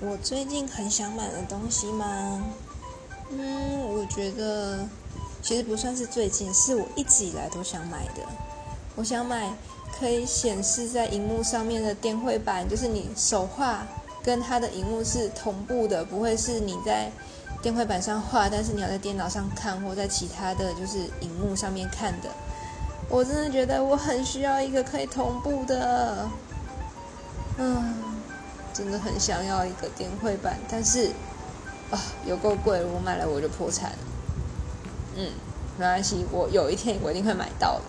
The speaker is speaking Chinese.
我最近很想买的东西吗？嗯，我觉得其实不算是最近，是我一直以来都想买的。我想买可以显示在荧幕上面的电绘板，就是你手画跟它的荧幕是同步的，不会是你在电绘板上画，但是你要在电脑上看或在其他的就是荧幕上面看的。我真的觉得我很需要一个可以同步的，真的很想要一个电绘板，但是啊，有够贵，我买了我就破产了。嗯，没关系，我有一天我一定会买到的。